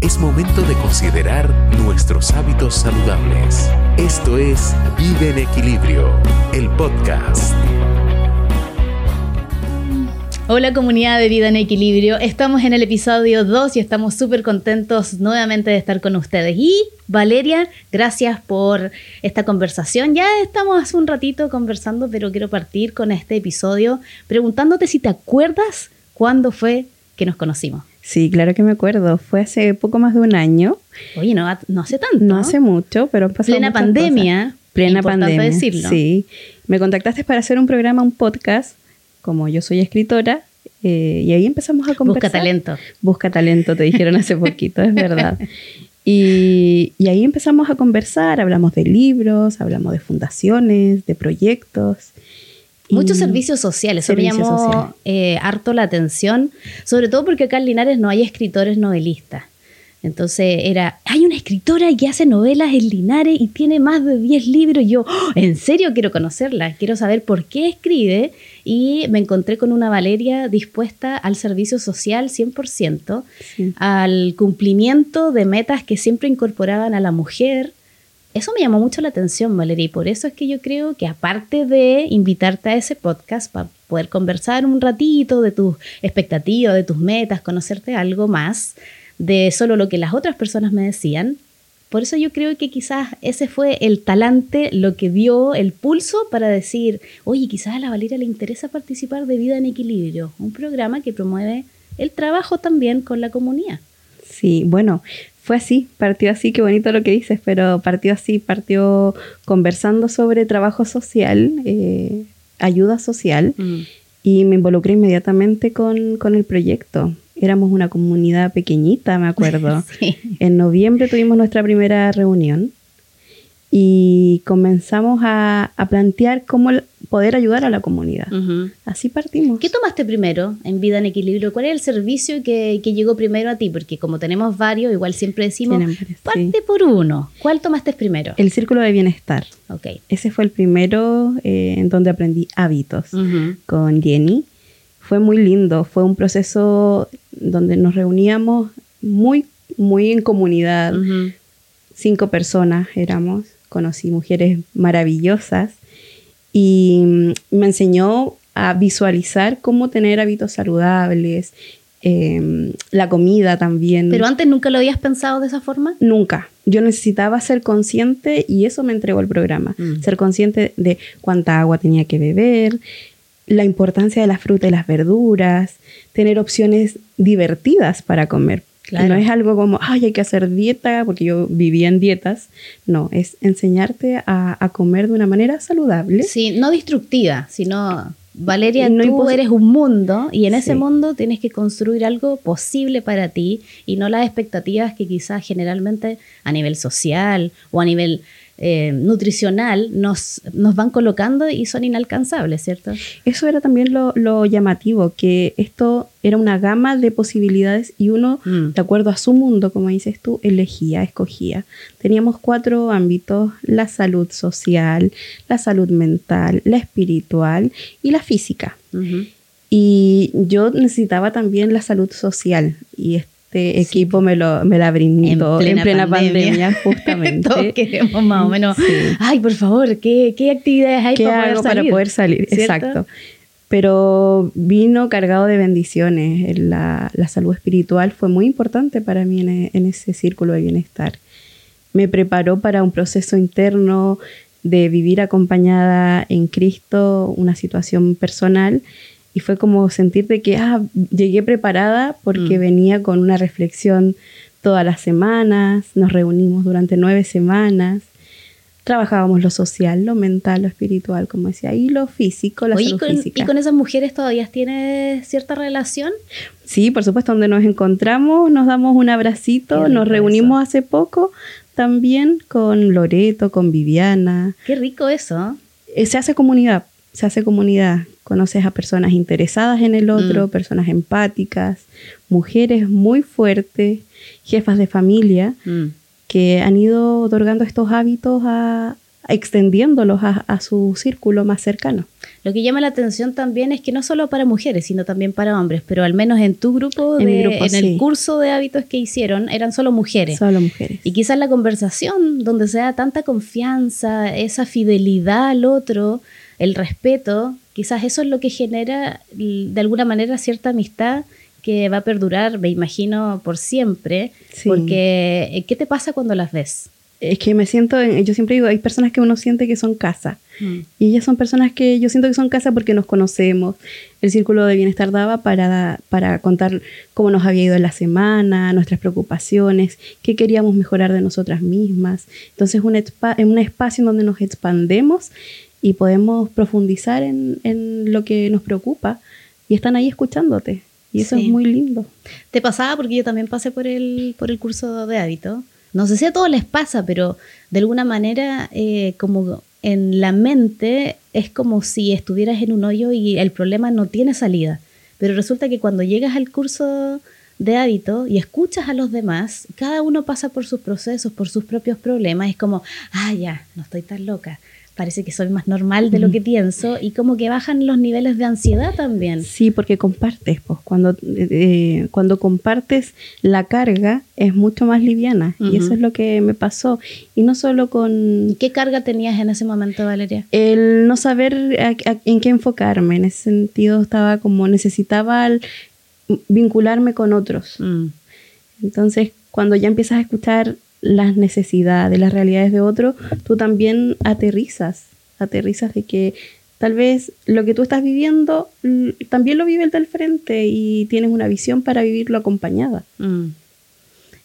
es momento de considerar nuestros hábitos saludables. Esto es Vive en Equilibrio, el podcast. Hola comunidad de Vida en Equilibrio, estamos en el episodio 2 y estamos súper contentos nuevamente de estar con ustedes. Y Valeria, gracias por esta conversación. Ya estamos hace un ratito conversando, pero quiero partir con este episodio preguntándote si te acuerdas cuándo fue que nos conocimos. Sí, claro que me acuerdo. Fue hace poco más de un año. Oye, no, no hace tanto. No hace mucho, pero pasó Plena pandemia. Plena pandemia. decirlo. Sí. Me contactaste para hacer un programa, un podcast como yo soy escritora, eh, y ahí empezamos a conversar. Busca talento. Busca talento, te dijeron hace poquito, es verdad. Y, y, ahí empezamos a conversar, hablamos de libros, hablamos de fundaciones, de proyectos. Muchos servicios sociales, eso me llamó eh, harto la atención, sobre todo porque acá en Linares no hay escritores novelistas. Entonces era, hay una escritora que hace novelas en Linares y tiene más de 10 libros. Y yo, ¡Oh! en serio quiero conocerla, quiero saber por qué escribe. Y me encontré con una Valeria dispuesta al servicio social 100%, al cumplimiento de metas que siempre incorporaban a la mujer. Eso me llamó mucho la atención, Valeria, y por eso es que yo creo que aparte de invitarte a ese podcast para poder conversar un ratito de tus expectativas, de tus metas, conocerte algo más, de solo lo que las otras personas me decían. Por eso yo creo que quizás ese fue el talante, lo que dio el pulso para decir, oye, quizás a la Valeria le interesa participar de Vida en Equilibrio, un programa que promueve el trabajo también con la comunidad. Sí, bueno, fue así, partió así, qué bonito lo que dices, pero partió así, partió conversando sobre trabajo social, eh, ayuda social, mm. y me involucré inmediatamente con, con el proyecto éramos una comunidad pequeñita, me acuerdo. En noviembre tuvimos nuestra primera reunión y comenzamos a, plantear cómo poder ayudar a la comunidad. Así partimos. ¿Qué tomaste primero en Vida en Equilibrio? ¿Cuál es el servicio que, llegó primero a ti? Porque como tenemos varios, igual siempre decimos, parte por uno. ¿Cuál tomaste primero? El Círculo de Bienestar. Okay. Ese fue el primero eh, en donde aprendí hábitos con Jenny fue muy lindo, fue un proceso donde nos reuníamos muy, muy en comunidad, cinco personas éramos, conocí mujeres maravillosas y mm, me enseñó a visualizar cómo tener hábitos saludables, em, la comida también. ¿Pero antes nunca lo habías pensado de esa forma? Nunca. Yo necesitaba ser consciente y eso me entregó el programa. Mm. Ser consciente de cuánta agua tenía que beber, la importancia de la fruta y las verduras, tener opciones divertidas para comer. No es algo como, ay, hay que hacer dieta, porque yo vivía en dietas. No, es enseñarte a, comer de una manera saludable. Sí, no destructiva, sino, Valeria, no tú eres un mundo y en ese mundo tienes que construir algo posible para ti y no las expectativas que quizás generalmente a nivel social o a nivel eh, nutricional nos, nos van colocando y son inalcanzables, ¿cierto? Eso era también lo, llamativo, que esto era una gama de posibilidades y uno, mm. de acuerdo a su mundo, como dices tú, elegía, escogía. Teníamos cuatro ámbitos, la salud social, la salud mental, la espiritual y la física. Y yo necesitaba también la salud social y este equipo me, lo, me la brindó en plena, pandemia. justamente. Todos queremos más o menos, ay, por favor, ¿qué, qué actividades hay para, poder para poder salir? Exacto. Pero vino cargado de bendiciones. La, la, salud espiritual fue muy importante para mí en, en ese círculo de bienestar. Me preparó para un proceso interno de vivir acompañada en Cristo, una situación personal y fue como sentir de que ah, llegué preparada porque mm. venía con una reflexión todas las semanas, nos reunimos durante nueve semanas, trabajábamos lo social, lo mental, lo espiritual, como decía, y lo físico, la salud física. ¿Y con esas mujeres todavía tienes cierta relación? Sí, por supuesto, donde nos encontramos, nos damos un abracito, nos reunimos hace poco también con Loreto, con Viviana. Qué rico eso. Eh, se hace comunidad, se hace comunidad conoces a personas interesadas en el otro, mm. personas empáticas, mujeres muy fuertes, jefas de familia, mm. que han ido otorgando estos hábitos a, extendiéndolos a, su círculo más cercano. Lo que llama la atención también es que no solo para mujeres, sino también para hombres, pero al menos en tu grupo, en, el curso de hábitos que hicieron, eran solo mujeres. Solo mujeres. Y quizás la conversación, donde se da tanta confianza, esa fidelidad al otro, el respeto, quizás eso es lo que genera de alguna manera cierta amistad que va a perdurar, me imagino, por siempre. Porque, eh, ¿qué te pasa cuando las ves? Es que me siento, yo siempre digo, hay personas que uno siente que son casa. Mm. Y ellas son personas que yo siento que son casa porque nos conocemos. El círculo de bienestar daba para, para contar cómo nos había ido en la semana, nuestras preocupaciones, qué queríamos mejorar de nosotras mismas. Entonces, un, un espacio en donde nos expandemos y podemos profundizar en, en lo que nos preocupa y están ahí escuchándote. Y eso es muy lindo. Te pasaba porque yo también pasé por el, por el curso de hábito. No sé si a todos les pasa, pero de alguna manera eh, como en la mente es como si estuvieras en un hoyo y el problema no tiene salida. Pero resulta que cuando llegas al curso de hábito y escuchas a los demás, cada uno pasa por sus procesos, por sus propios problemas. Es como, ah, ya, no estoy tan loca parece que soy más normal de lo que pienso y como que bajan los niveles de ansiedad también. Sí, porque compartes, pues cuando, eh, cuando compartes la carga es mucho más liviana y eso es lo que me pasó. Y no solo con... ¿Qué carga tenías en ese momento, Valeria? El no saber en qué enfocarme, en ese sentido estaba como necesitaba vincularme con otros. Mm. Entonces, cuando ya empiezas a escuchar las necesidades, las realidades de otro, tú también aterrizas, aterrizas de que tal vez lo que tú estás viviendo también lo vive el del frente y tienes una visión para vivirlo acompañada. Mm.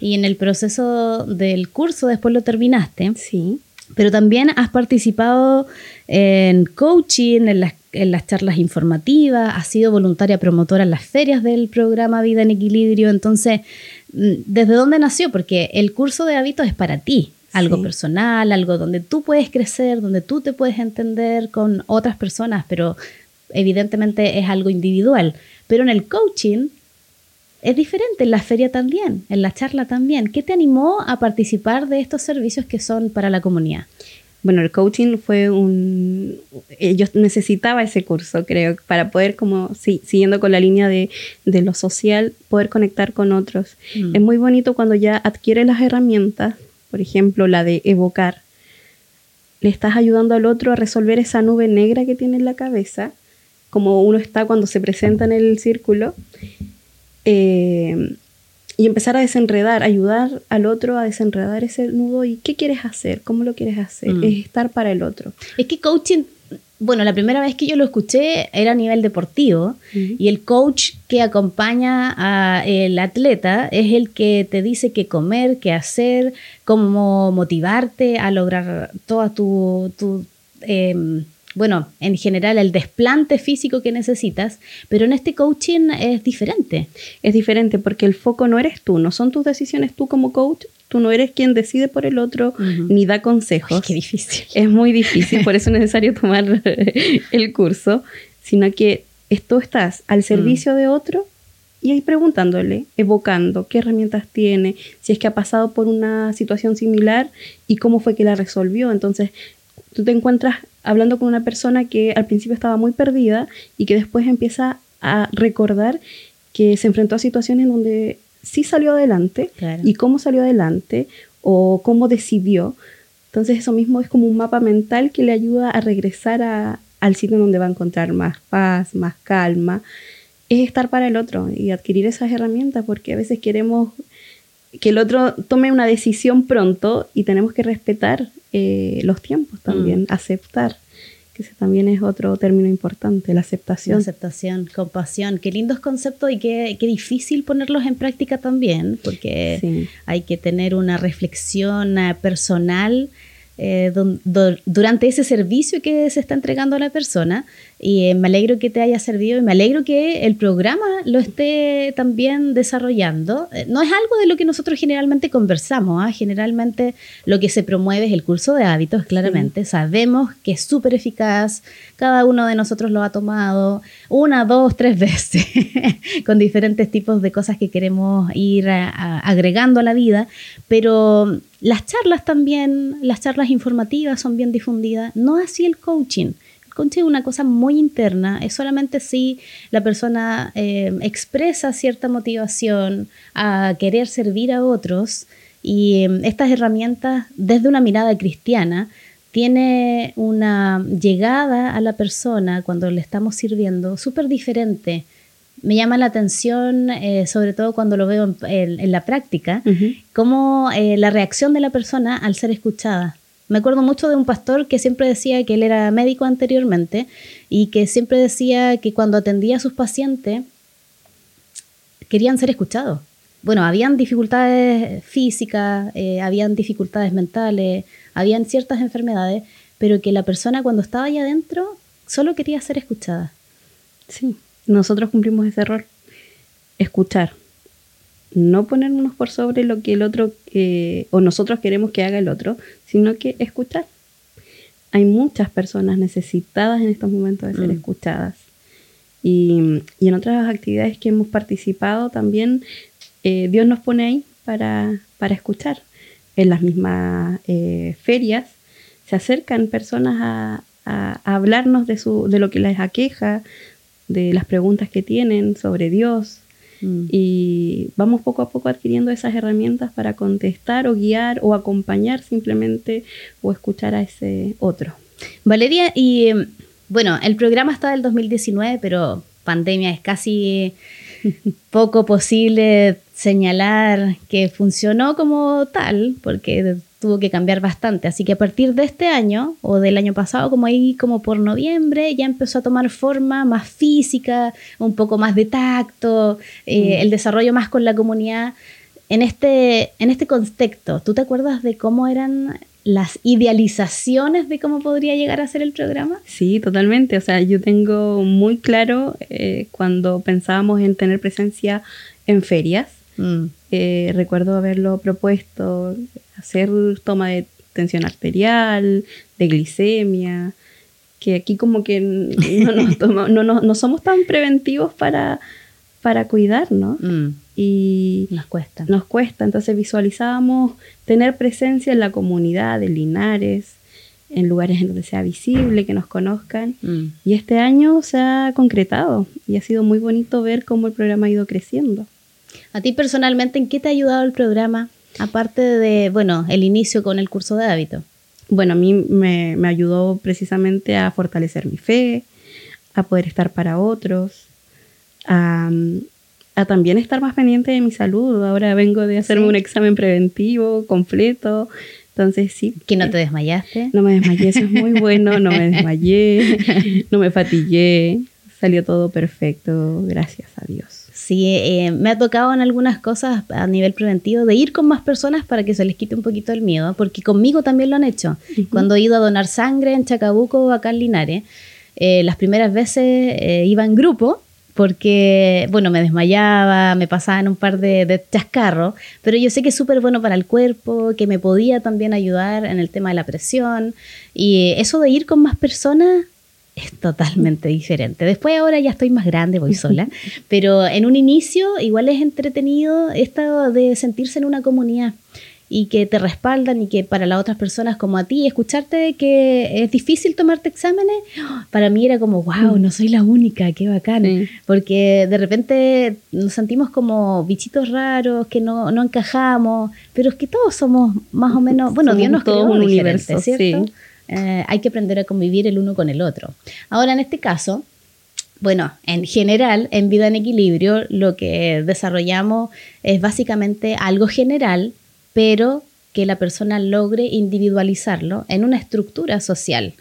Y en el proceso del curso después lo terminaste. Sí. Pero también has participado en coaching, en las, en las charlas informativas, has sido voluntaria promotora en las ferias del programa Vida en Equilibrio. Entonces, Mm, ¿desde dónde nació? Porque el curso de hábitos es para ti, algo personal, algo donde tú puedes crecer, donde tú te puedes entender con otras personas, pero evidentemente es algo individual. Pero en el coaching es diferente, en la feria también, en la charla también. ¿Qué te animó a participar de estos servicios que son para la comunidad? Bueno, el coaching fue un... Yo necesitaba ese curso, creo, para poder, como, sí, siguiendo con la línea de, lo social, poder conectar con otros. Mm. Es muy bonito cuando ya adquiere las herramientas, por ejemplo, la de evocar. Le estás ayudando al otro a resolver esa nube negra que tiene en la cabeza, como uno está cuando se presenta en el círculo. Eh, y empezar a desenredar, ayudar al otro a desenredar ese nudo y qué quieres hacer, cómo lo quieres hacer, mm. es estar para el otro. Es que coaching, bueno, la primera vez que yo lo escuché era a nivel deportivo y el coach que acompaña al atleta es el que te dice qué comer, qué hacer, cómo motivarte a lograr toda tu... tu em, bueno, en general el desplante físico que necesitas, pero en este coaching es diferente. Es diferente porque el foco no eres tú, no son tus decisiones tú como coach, tú no eres quien decide por el otro ni da consejos. qué difícil. Es muy difícil, por eso es necesario tomar el curso, sino que tú estás al servicio de otro y ahí preguntándole, evocando qué herramientas tiene, si es que ha pasado por una situación similar y cómo fue que la resolvió. Entonces, tú te encuentras hablando con una persona que al principio estaba muy perdida y que después empieza a recordar que se enfrentó a situaciones donde sí salió adelante y cómo salió adelante o cómo decidió. Entonces eso mismo es como un mapa mental que le ayuda a regresar al sitio donde va a encontrar más paz, más calma. Es estar para el otro y adquirir esas herramientas porque a veces queremos que el otro tome una decisión pronto y tenemos que respetar eh, los tiempos también, mm. aceptar, que ese también es otro término importante, la aceptación. aceptación, compasión, qué lindos conceptos y qué, qué difícil ponerlos en práctica también, porque hay que tener una reflexión eh, personal eh, durante ese servicio que se está entregando a la persona. Y eh, me alegro que te haya servido y me alegro que el programa lo esté también desarrollando. Eh, no es algo de lo que nosotros generalmente conversamos. ¿ah? Generalmente lo que se promueve es el curso de hábitos, claramente. Sabemos que es súper eficaz. Cada uno de nosotros lo ha tomado una, dos, tres veces con diferentes tipos de cosas que queremos ir agregando a la vida. Pero las charlas también, las charlas informativas son bien difundidas, no así el coaching. El coaching es una cosa muy interna, es solamente si la persona eh, expresa cierta motivación a querer servir a otros y em, estas herramientas desde una mirada cristiana tiene una llegada a la persona cuando le estamos sirviendo súper diferente me llama la atención, eh, sobre todo cuando lo veo en, la práctica, como eh, la reacción de la persona al ser escuchada. Me acuerdo mucho de un pastor que siempre decía que él era médico anteriormente y que siempre decía que cuando atendía a sus pacientes querían ser escuchados. Bueno, habían dificultades físicas, eh, habían dificultades mentales, habían ciertas enfermedades, pero que la persona cuando estaba ahí adentro solo quería ser escuchada. Sí nosotros cumplimos ese error. Escuchar. No ponernos por sobre lo que el otro eh, o nosotros queremos que haga el otro, sino que escuchar. Hay muchas personas necesitadas en estos momentos de ser mm. escuchadas. Y, en otras actividades que hemos participado también, eh, Dios nos pone ahí para, escuchar. En las mismas eh, ferias se acercan personas a, a, hablarnos de, su, de lo que les aqueja, de las preguntas que tienen sobre Dios. Mm. Y vamos poco a poco adquiriendo esas herramientas para contestar o guiar o acompañar simplemente o escuchar a ese otro. Valeria, y em, bueno, el programa está del 2019, pero pandemia es casi poco posible señalar que funcionó como tal, porque tuvo que cambiar bastante. Así que a partir de este año o del año pasado, como ahí como por noviembre, ya empezó a tomar forma más física, un poco más de tacto, eh, mm. el desarrollo más con la comunidad. En este, en este contexto, ¿tú te acuerdas de cómo eran las idealizaciones de cómo podría llegar a ser el programa? Sí, totalmente. O sea, yo tengo muy claro eh, cuando pensábamos en tener presencia en ferias. Mm. Eh, recuerdo haberlo propuesto, hacer toma de tensión arterial, de glicemia, que aquí como que no, no, somos tan preventivos para, para cuidarnos. Mm. Y nos cuesta. Nos cuesta. Entonces visualizábamos tener presencia en la comunidad de Linares, en lugares en donde sea visible, que nos conozcan. Mm. Y este año se ha concretado y ha sido muy bonito ver cómo el programa ha ido creciendo. A ti personalmente, ¿en qué te ha ayudado el programa? Aparte de, bueno, el inicio con el curso de hábito. Bueno, a mí me, ayudó precisamente a fortalecer mi fe, a poder estar para otros, a, también estar más pendiente de mi salud. Ahora vengo de hacerme un examen preventivo completo. Entonces sí. ¿Que no te desmayaste? No me desmayé, eso es muy bueno, no me desmayé, no me fatigué, salió todo perfecto, gracias a Dios. Sí, eh, me ha tocado en algunas cosas a nivel preventivo de ir con más personas para que se les quite un poquito el miedo, porque conmigo también lo han hecho. Cuando he ido a donar sangre en Chacabuco o acá en Linares, eh, las primeras veces eh, iba en grupo porque, bueno, me desmayaba, me pasaban un par de, de chascarros, pero yo sé que es súper bueno para el cuerpo, que me podía también ayudar en el tema de la presión. Y eso de ir con más personas es totalmente diferente. Después ahora ya estoy más grande, voy sola, pero en un inicio igual es entretenido esto de sentirse en una comunidad y que te respaldan y que para las otras personas como a ti, escucharte que es difícil tomarte exámenes, para mí era como, wow, no soy la única, qué bacán, porque de repente nos sentimos como bichitos raros, que no, no encajamos, pero es que todos somos más o menos, bueno, Dios nos creó un universo, ¿cierto? Eh, hay que aprender a convivir el uno con el otro. Ahora, en este caso, bueno, en general, en vida en equilibrio, lo que desarrollamos es básicamente algo general, pero que la persona logre individualizarlo en una estructura social.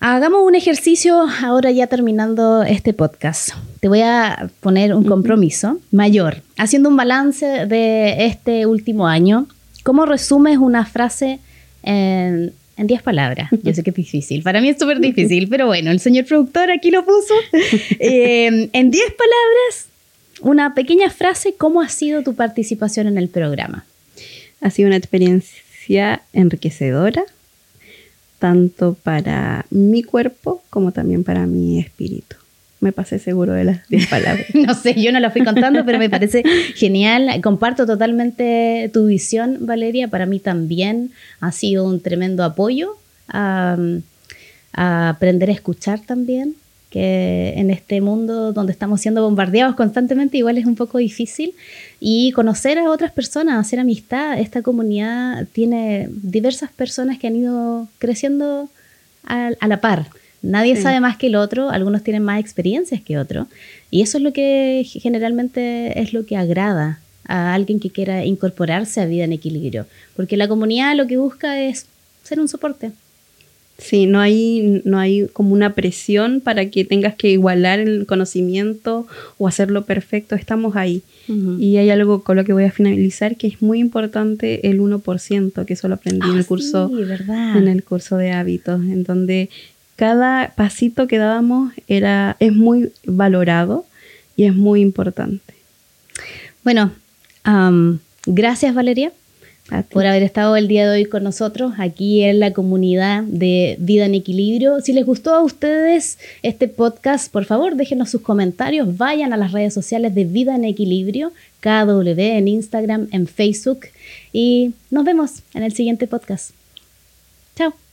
Hagamos un ejercicio ahora ya terminando este podcast. Te voy a poner un compromiso mayor, haciendo un balance de este último año. ¿Cómo resumes una frase en, en 10 palabras. Yo sé que es difícil. Para mí es súper difícil, pero bueno, el señor productor aquí lo puso. Eh, en 10 palabras, una pequeña frase, ¿cómo ha sido tu participación en el programa? Ha sido una experiencia enriquecedora, tanto para mi cuerpo como también para mi espíritu. Me pasé seguro de las 10 palabras. no sé, yo no la fui contando, pero me parece genial. Comparto totalmente tu visión, Valeria. Para mí también ha sido un tremendo apoyo a, a aprender a escuchar también, que en este mundo donde estamos siendo bombardeados constantemente igual es un poco difícil y conocer a otras personas, hacer amistad. Esta comunidad tiene diversas personas que han ido creciendo a, la par. Nadie sabe más que el otro, algunos tienen más experiencias que otros y eso es lo que generalmente es lo que agrada a alguien que quiera incorporarse a vida en equilibrio, porque la comunidad lo que busca es ser un soporte. Sí, no hay, no hay como una presión para que tengas que igualar el conocimiento o hacerlo perfecto, estamos ahí. Y hay algo con lo que voy a finalizar que es muy importante el 1%, que eso lo aprendí en, el ah, curso, en el curso de hábitos, en donde cada pasito que dábamos era, es muy valorado y es muy importante. Bueno, gracias Valeria por haber estado el día de hoy con nosotros aquí en la comunidad de Vida en Equilibrio. Si les gustó a ustedes este podcast, por favor déjenos sus comentarios, vayan a las redes sociales de Vida en Equilibrio, KW en Instagram, en Facebook y nos vemos en el siguiente podcast. Chao.